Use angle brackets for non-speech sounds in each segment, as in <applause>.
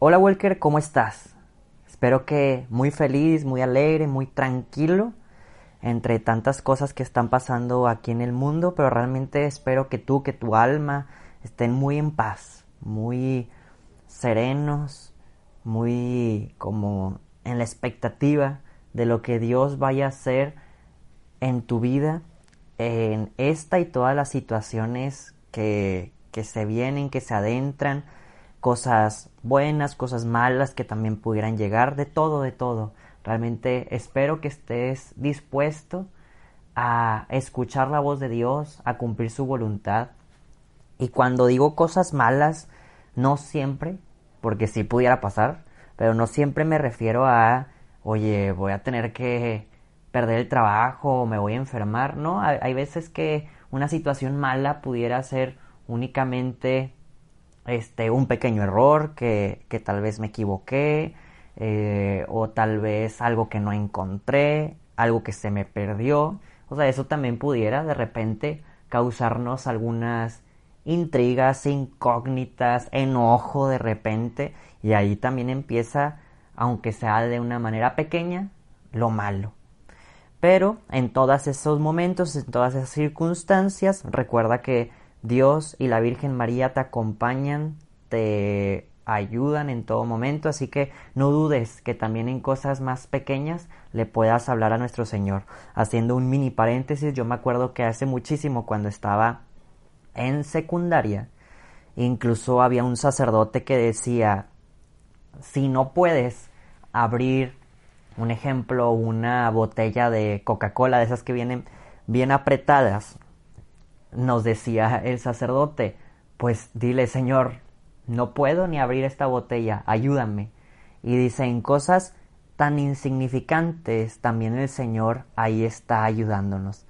Hola Walker, ¿cómo estás? Espero que muy feliz, muy alegre, muy tranquilo entre tantas cosas que están pasando aquí en el mundo, pero realmente espero que tú, que tu alma estén muy en paz, muy serenos, muy como en la expectativa de lo que Dios vaya a hacer en tu vida, en esta y todas las situaciones que, que se vienen, que se adentran, cosas buenas, cosas malas que también pudieran llegar, de todo, de todo. Realmente espero que estés dispuesto a escuchar la voz de Dios, a cumplir su voluntad. Y cuando digo cosas malas, no siempre, porque sí pudiera pasar, pero no siempre me refiero a, oye, voy a tener que perder el trabajo, me voy a enfermar, ¿no? Hay veces que una situación mala pudiera ser únicamente este, un pequeño error que, que tal vez me equivoqué, eh, o tal vez algo que no encontré, algo que se me perdió. O sea, eso también pudiera de repente causarnos algunas intrigas, incógnitas, enojo de repente, y ahí también empieza, aunque sea de una manera pequeña, lo malo. Pero en todos esos momentos, en todas esas circunstancias, recuerda que Dios y la Virgen María te acompañan, te ayudan en todo momento, así que no dudes que también en cosas más pequeñas le puedas hablar a nuestro Señor. Haciendo un mini paréntesis, yo me acuerdo que hace muchísimo cuando estaba en secundaria, incluso había un sacerdote que decía, si no puedes abrir, un ejemplo, una botella de Coca-Cola, de esas que vienen bien apretadas, nos decía el sacerdote, pues dile, Señor, no puedo ni abrir esta botella, ayúdame. Y dice, en cosas tan insignificantes, también el Señor ahí está ayudándonos.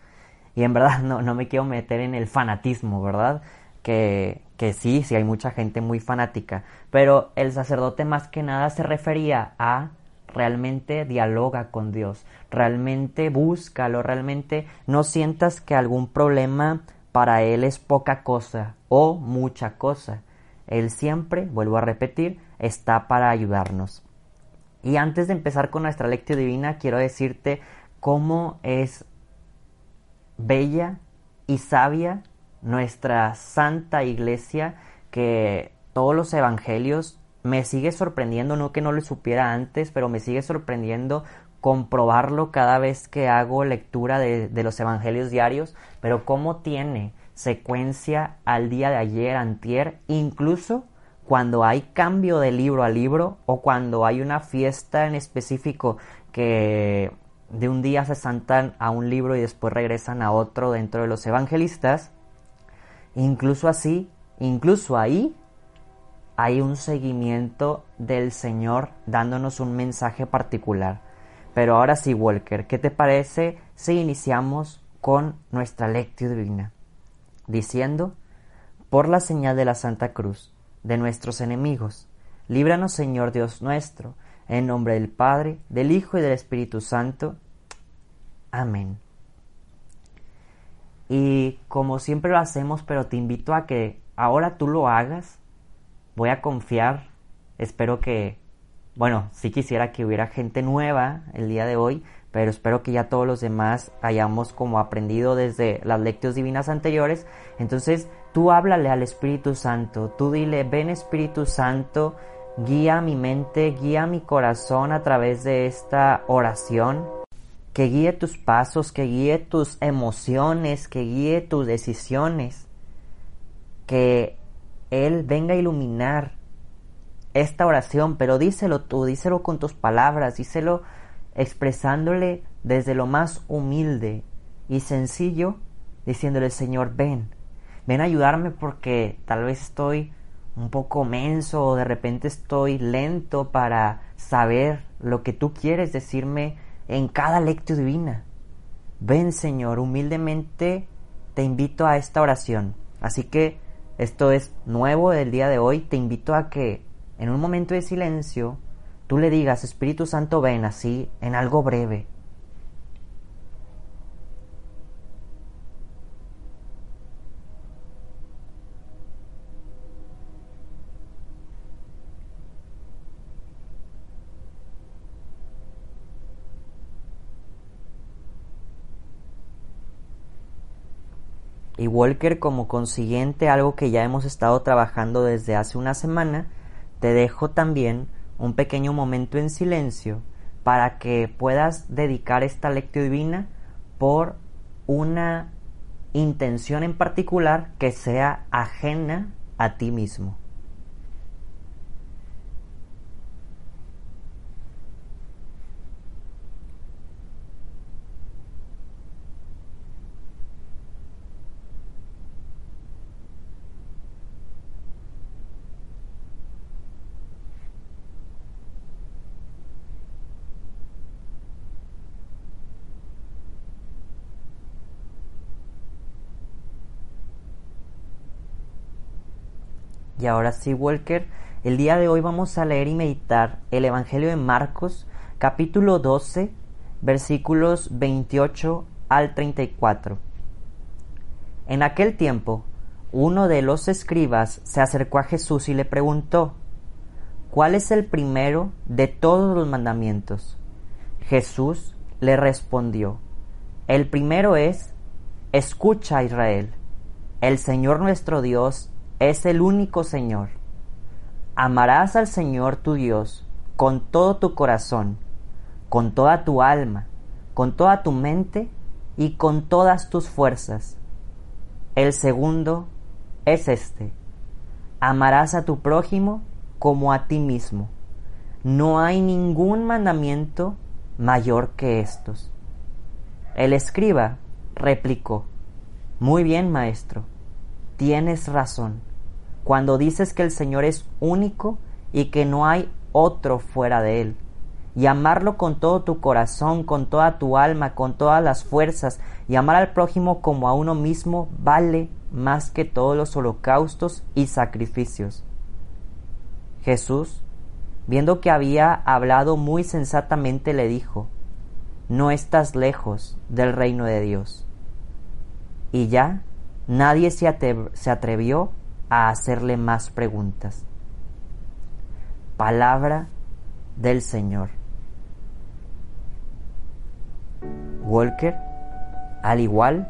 Y en verdad <laughs> no, no me quiero meter en el fanatismo, ¿verdad? Que, que sí, sí hay mucha gente muy fanática, pero el sacerdote más que nada se refería a realmente dialoga con Dios, realmente búscalo, realmente no sientas que algún problema para Él es poca cosa o mucha cosa. Él siempre, vuelvo a repetir, está para ayudarnos. Y antes de empezar con nuestra lectura divina, quiero decirte cómo es bella y sabia nuestra santa iglesia que todos los evangelios me sigue sorprendiendo, no que no lo supiera antes, pero me sigue sorprendiendo comprobarlo cada vez que hago lectura de, de, los evangelios diarios, pero cómo tiene secuencia al día de ayer, antier, incluso cuando hay cambio de libro a libro o cuando hay una fiesta en específico que de un día se saltan a un libro y después regresan a otro dentro de los evangelistas, incluso así, incluso ahí hay un seguimiento del Señor dándonos un mensaje particular. Pero ahora sí, Walker, ¿qué te parece si iniciamos con nuestra lectura divina? Diciendo, por la señal de la Santa Cruz, de nuestros enemigos, líbranos Señor Dios nuestro, en nombre del Padre, del Hijo y del Espíritu Santo. Amén. Y como siempre lo hacemos, pero te invito a que ahora tú lo hagas. Voy a confiar, espero que bueno, sí quisiera que hubiera gente nueva el día de hoy, pero espero que ya todos los demás hayamos como aprendido desde las lecturas divinas anteriores. Entonces, tú háblale al Espíritu Santo, tú dile, ven Espíritu Santo, guía mi mente, guía mi corazón a través de esta oración, que guíe tus pasos, que guíe tus emociones, que guíe tus decisiones, que Él venga a iluminar esta oración, pero díselo tú, díselo con tus palabras, díselo expresándole desde lo más humilde y sencillo, diciéndole, Señor, ven, ven a ayudarme porque tal vez estoy un poco menso o de repente estoy lento para saber lo que tú quieres decirme en cada lectio divina. Ven Señor, humildemente te invito a esta oración. Así que esto es nuevo del día de hoy. Te invito a que en un momento de silencio tú le digas, Espíritu Santo, ven así en algo breve. y Walker como consiguiente algo que ya hemos estado trabajando desde hace una semana, te dejo también un pequeño momento en silencio para que puedas dedicar esta lectio divina por una intención en particular que sea ajena a ti mismo. Y ahora sí, Walker, el día de hoy vamos a leer y meditar el Evangelio de Marcos, capítulo 12, versículos 28 al 34. En aquel tiempo, uno de los escribas se acercó a Jesús y le preguntó, ¿cuál es el primero de todos los mandamientos? Jesús le respondió, el primero es, escucha Israel, el Señor nuestro Dios es el único Señor. Amarás al Señor tu Dios con todo tu corazón, con toda tu alma, con toda tu mente y con todas tus fuerzas. El segundo es este. Amarás a tu prójimo como a ti mismo. No hay ningún mandamiento mayor que estos. El escriba replicó, Muy bien, maestro, tienes razón cuando dices que el Señor es único y que no hay otro fuera de Él. Y amarlo con todo tu corazón, con toda tu alma, con todas las fuerzas, y amar al prójimo como a uno mismo vale más que todos los holocaustos y sacrificios. Jesús, viendo que había hablado muy sensatamente, le dijo, No estás lejos del reino de Dios. Y ya nadie se, atrevió a hacerle más preguntas. Palabra del Señor. Walker, al igual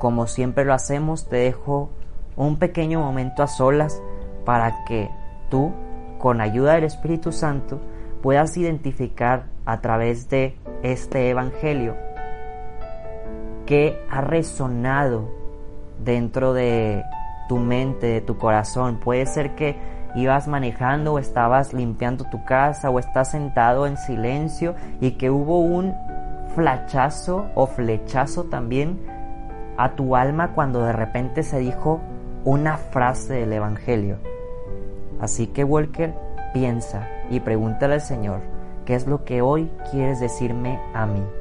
como siempre lo hacemos, te dejo un pequeño momento a solas para que tú, con ayuda del Espíritu Santo, puedas identificar a través de este Evangelio que ha resonado dentro de tu mente, de tu corazón. Puede ser que ibas manejando o estabas limpiando tu casa o estás sentado en silencio y que hubo un flachazo o flechazo también a tu alma cuando de repente se dijo una frase del Evangelio. Así que Walker, piensa y pregúntale al Señor, ¿qué es lo que hoy quieres decirme a mí?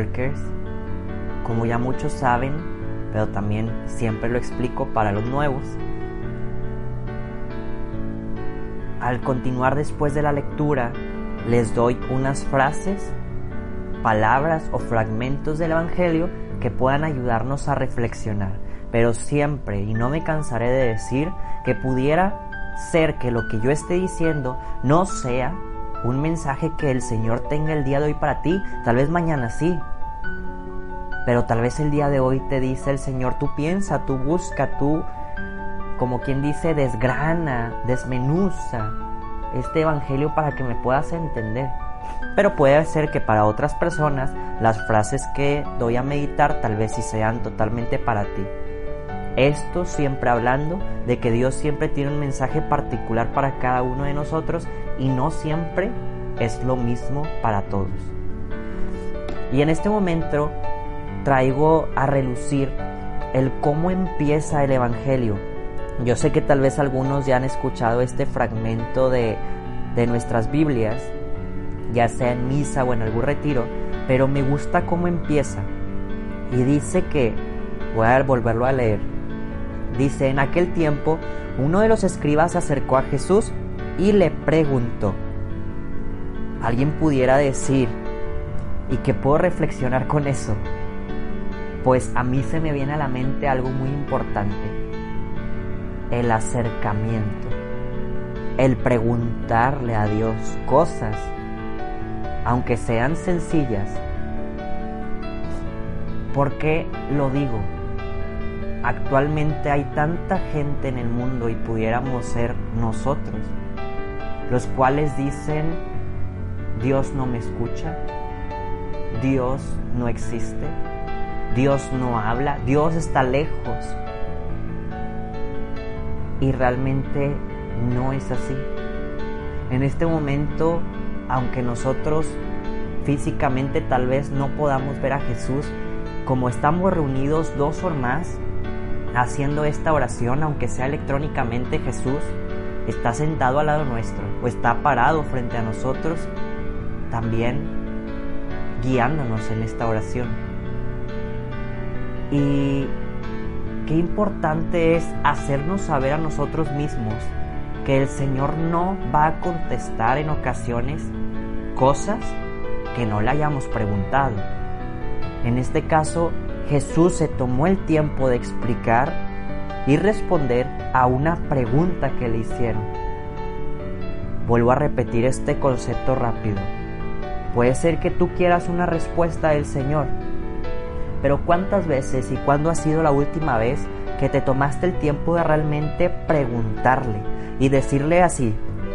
Workers, como ya muchos saben, pero también siempre lo explico para los nuevos. Al continuar después de la lectura les doy unas frases, palabras o fragmentos del Evangelio que puedan ayudarnos a reflexionar. Pero siempre, y no me cansaré de decir, que pudiera ser que lo que yo esté diciendo no sea un mensaje que el Señor tenga el día de hoy para ti, tal vez mañana sí, pero tal vez el día de hoy te dice el Señor, tú piensa, tú busca, tú, como quien dice, desgrana, desmenuza este Evangelio para que me puedas entender. Pero puede ser que para otras personas las frases que doy a meditar tal vez sí sean totalmente para ti. Esto siempre hablando de que Dios siempre tiene un mensaje particular para cada uno de nosotros y no siempre es lo mismo para todos. Y en este momento traigo a relucir el cómo empieza el Evangelio. Yo sé que tal vez algunos ya han escuchado este fragmento de, de nuestras Biblias, ya sea en misa o en algún retiro, pero me gusta cómo empieza. Y dice que, voy a volverlo a leer, dice, en aquel tiempo uno de los escribas se acercó a Jesús y le preguntó, alguien pudiera decir, y que puedo reflexionar con eso, pues a mí se me viene a la mente algo muy importante, el acercamiento, el preguntarle a Dios cosas, aunque sean sencillas. ¿Por qué lo digo? Actualmente hay tanta gente en el mundo y pudiéramos ser nosotros, los cuales dicen, Dios no me escucha, Dios no existe, Dios no habla, Dios está lejos. Y realmente no es así. En este momento, aunque nosotros físicamente tal vez no podamos ver a Jesús, como estamos reunidos dos o más haciendo esta oración, aunque sea electrónicamente, Jesús está sentado al lado nuestro o está parado frente a nosotros, también guiándonos en esta oración. Y qué importante es hacernos saber a nosotros mismos que el Señor no va a contestar en ocasiones cosas que no le hayamos preguntado. En este caso, Jesús se tomó el tiempo de explicar y responder a una pregunta que le hicieron. Vuelvo a repetir este concepto rápido. Puede ser que tú quieras una respuesta del Señor, pero ¿cuántas veces y cuándo ha sido la última vez que te tomaste el tiempo de realmente preguntarle y decirle así,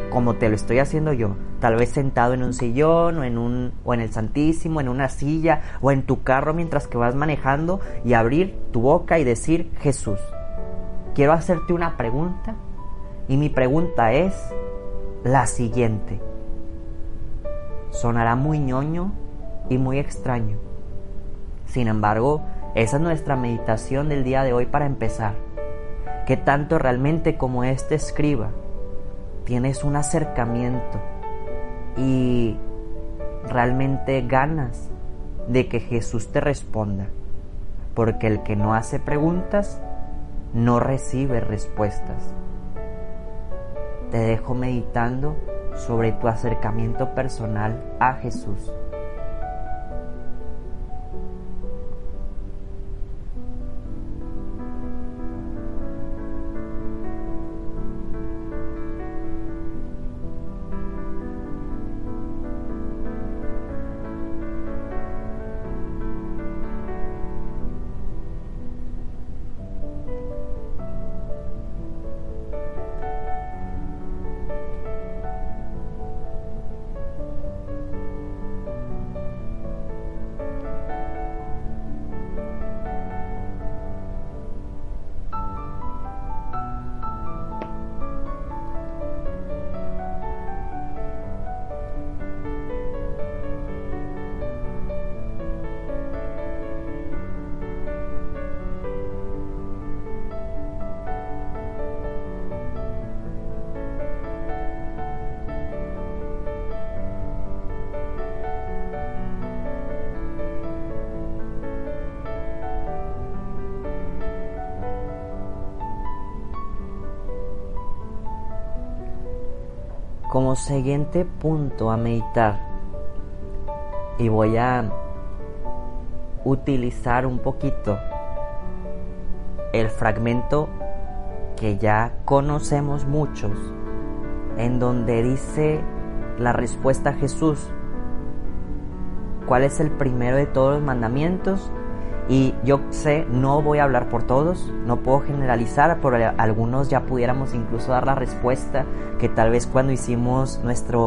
como te lo estoy haciendo yo, tal vez sentado en un sillón o en un o en el Santísimo, en una silla o en tu carro mientras que vas manejando y abrir tu boca y decir, "Jesús, quiero hacerte una pregunta." Y mi pregunta es la siguiente. Sonará muy ñoño y muy extraño. Sin embargo, esa es nuestra meditación del día de hoy para empezar. ¿Qué tanto realmente como este escriba tienes un acercamiento y realmente ganas de que Jesús te responda? Porque el que no hace preguntas no recibe respuestas. Te dejo meditando sobre tu acercamiento personal a Jesús. Como siguiente punto a meditar, y voy a utilizar un poquito el fragmento que ya conocemos muchos, en donde dice la respuesta a Jesús, ¿cuál es el primero de todos los mandamientos? Y yo sé, no voy a hablar por todos, no puedo generalizar, por algunos ya pudiéramos incluso dar la respuesta que tal vez cuando hicimos nuestra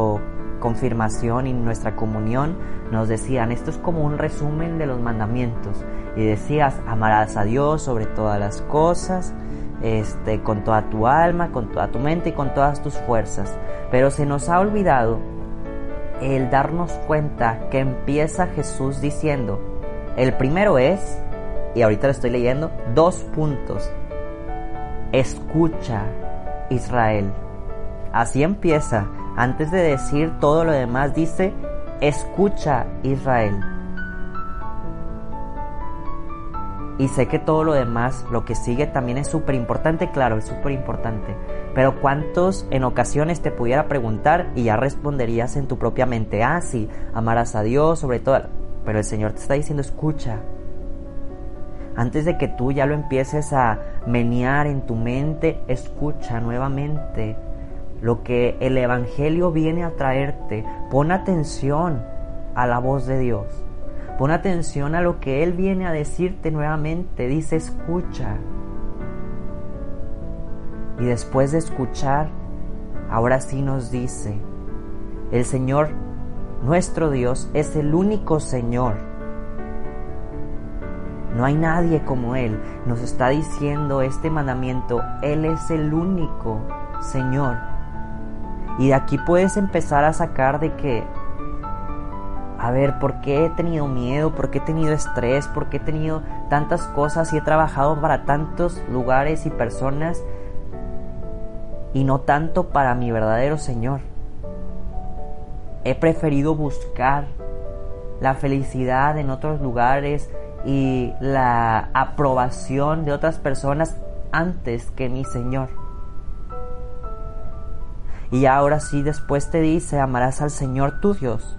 confirmación y nuestra comunión nos decían, esto es como un resumen de los mandamientos. Y decías, amarás a Dios sobre todas las cosas, este, con toda tu alma, con toda tu mente y con todas tus fuerzas. Pero se nos ha olvidado el darnos cuenta que empieza Jesús diciendo, el primero es, y ahorita lo estoy leyendo, dos puntos. Escucha, Israel. Así empieza. Antes de decir todo lo demás, dice, escucha, Israel. Y sé que todo lo demás, lo que sigue también es súper importante, claro, es súper importante. Pero ¿cuántos en ocasiones te pudiera preguntar y ya responderías en tu propia mente? Ah, sí, amarás a Dios sobre todo. Pero el Señor te está diciendo, escucha. Antes de que tú ya lo empieces a menear en tu mente, escucha nuevamente lo que el Evangelio viene a traerte. Pon atención a la voz de Dios. Pon atención a lo que Él viene a decirte nuevamente. Dice, escucha. Y después de escuchar, ahora sí nos dice, el Señor, nuestro Dios, es el único Señor. No hay nadie como Él. Nos está diciendo este mandamiento. Él es el único Señor. Y de aquí puedes empezar a sacar de que a ver, ¿por qué he tenido miedo? ¿Por qué he tenido estrés? ¿Por qué he tenido tantas cosas y he trabajado para tantos lugares y personas y no tanto para mi verdadero Señor? He preferido buscar la felicidad en otros lugares y la aprobación de otras personas antes que mi Señor. Y ahora sí después te dice, amarás al Señor tu Dios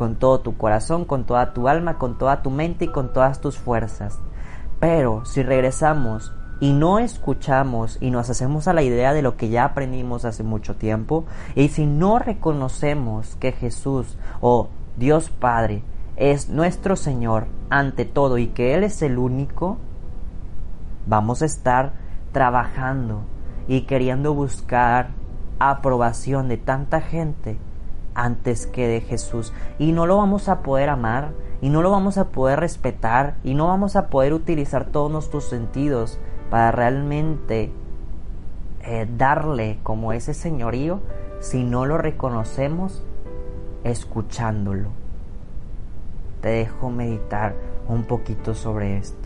con todo tu corazón, con toda tu alma, con toda tu mente y con todas tus fuerzas. Pero si regresamos y no escuchamos y nos hacemos a la idea de lo que ya aprendimos hace mucho tiempo, y si no reconocemos que Jesús o Dios Padre es nuestro Señor ante todo y que Él es el único, vamos a estar trabajando y queriendo buscar aprobación de tanta gente antes que de Jesús. Y no lo vamos a poder amar, y no lo vamos a poder respetar, y no vamos a poder utilizar todos nuestros sentidos para realmente eh, darle como ese señorío si no lo reconocemos escuchándolo. Te dejo meditar un poquito sobre esto.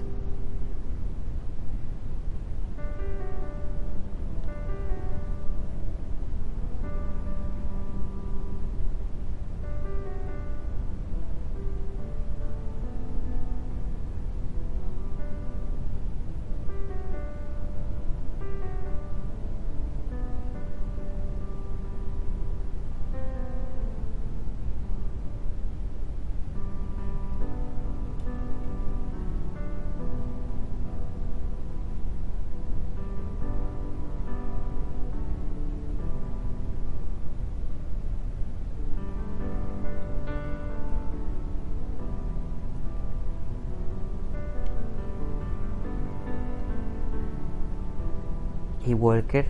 Y Walker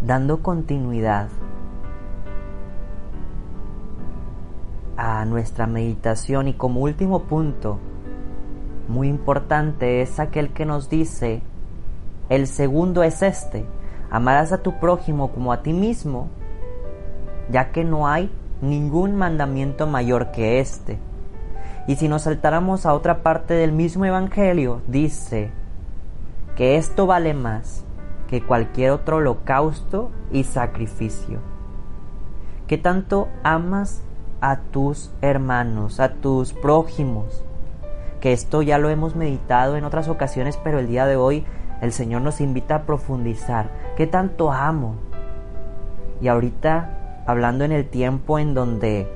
dando continuidad a nuestra meditación. Y como último punto muy importante es aquel que nos dice el segundo es este amarás a tu prójimo como a ti mismo ya que no hay ningún mandamiento mayor que este. Y si nos saltáramos a otra parte del mismo evangelio dice que esto vale más que cualquier otro holocausto y sacrificio. ¿Qué tanto amas a tus hermanos, a tus prójimos? Que esto ya lo hemos meditado en otras ocasiones, pero el día de hoy el Señor nos invita a profundizar. ¿Qué tanto amo? Y ahorita hablando en el tiempo en donde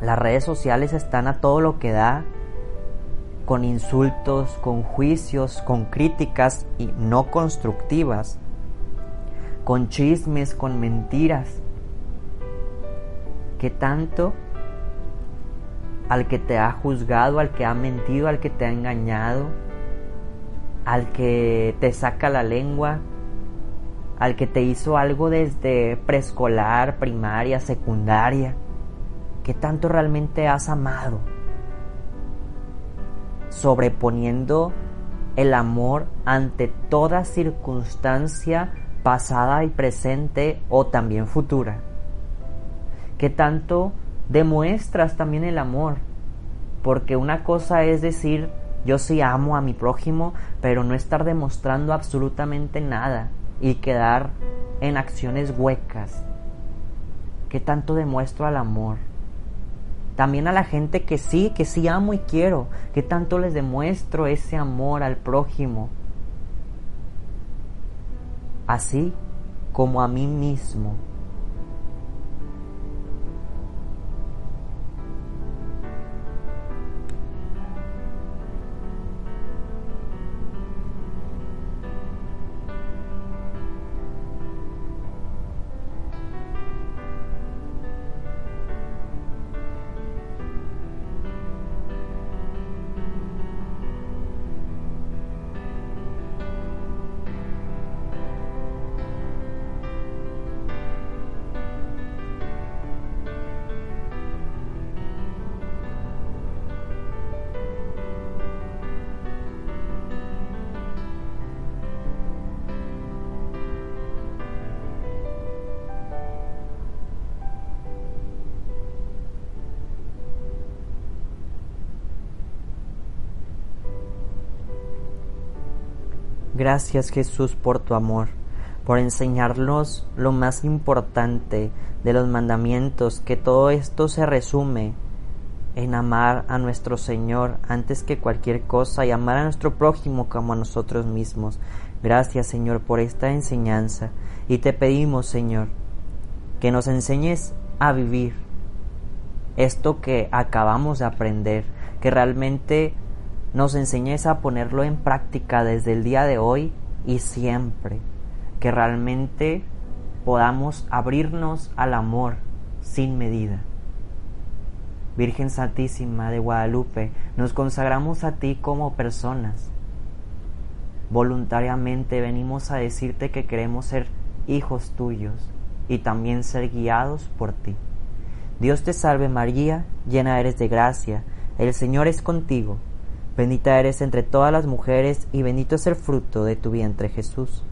las redes sociales están a todo lo que da, con insultos, con juicios, con críticas y no constructivas, con chismes, con mentiras. ¿Qué tanto al que te ha juzgado, al que ha mentido, al que te ha engañado, al que te saca la lengua, al que te hizo algo desde preescolar, primaria, secundaria. ¿Qué tanto realmente has amado? Sobreponiendo el amor ante toda circunstancia pasada y presente o también futura. ¿Qué tanto demuestras también el amor? Porque una cosa es decir, yo sí amo a mi prójimo, pero no estar demostrando absolutamente nada y quedar en acciones huecas. ¿Qué tanto demuestro al amor? También a la gente que sí, que sí amo y quiero, ¿qué tanto les demuestro ese amor al prójimo? Así como a mí mismo. Gracias Jesús por tu amor, por enseñarnos lo más importante de los mandamientos, que todo esto se resume en amar a nuestro Señor antes que cualquier cosa y amar a nuestro prójimo como a nosotros mismos. Gracias Señor por esta enseñanza y te pedimos Señor que nos enseñes a vivir esto que acabamos de aprender, que realmente nos enseñes a ponerlo en práctica desde el día de hoy y siempre, que realmente podamos abrirnos al amor sin medida. Virgen Santísima de Guadalupe, nos consagramos a ti como personas. Voluntariamente venimos a decirte que queremos ser hijos tuyos y también ser guiados por ti. Dios te salve María, llena eres de gracia, el Señor es contigo Bendita eres entre todas las mujeres y bendito es el fruto de tu vientre Jesús.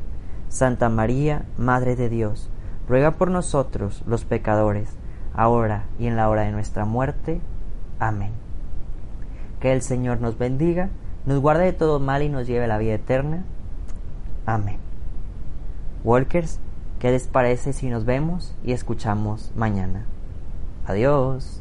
Santa María, Madre de Dios, ruega por nosotros los pecadores, ahora y en la hora de nuestra muerte. Amén. Que el Señor nos bendiga, nos guarde de todo mal y nos lleve a la vida eterna. Amén. Walkers, ¿qué les parece si nos vemos y escuchamos mañana? Adiós.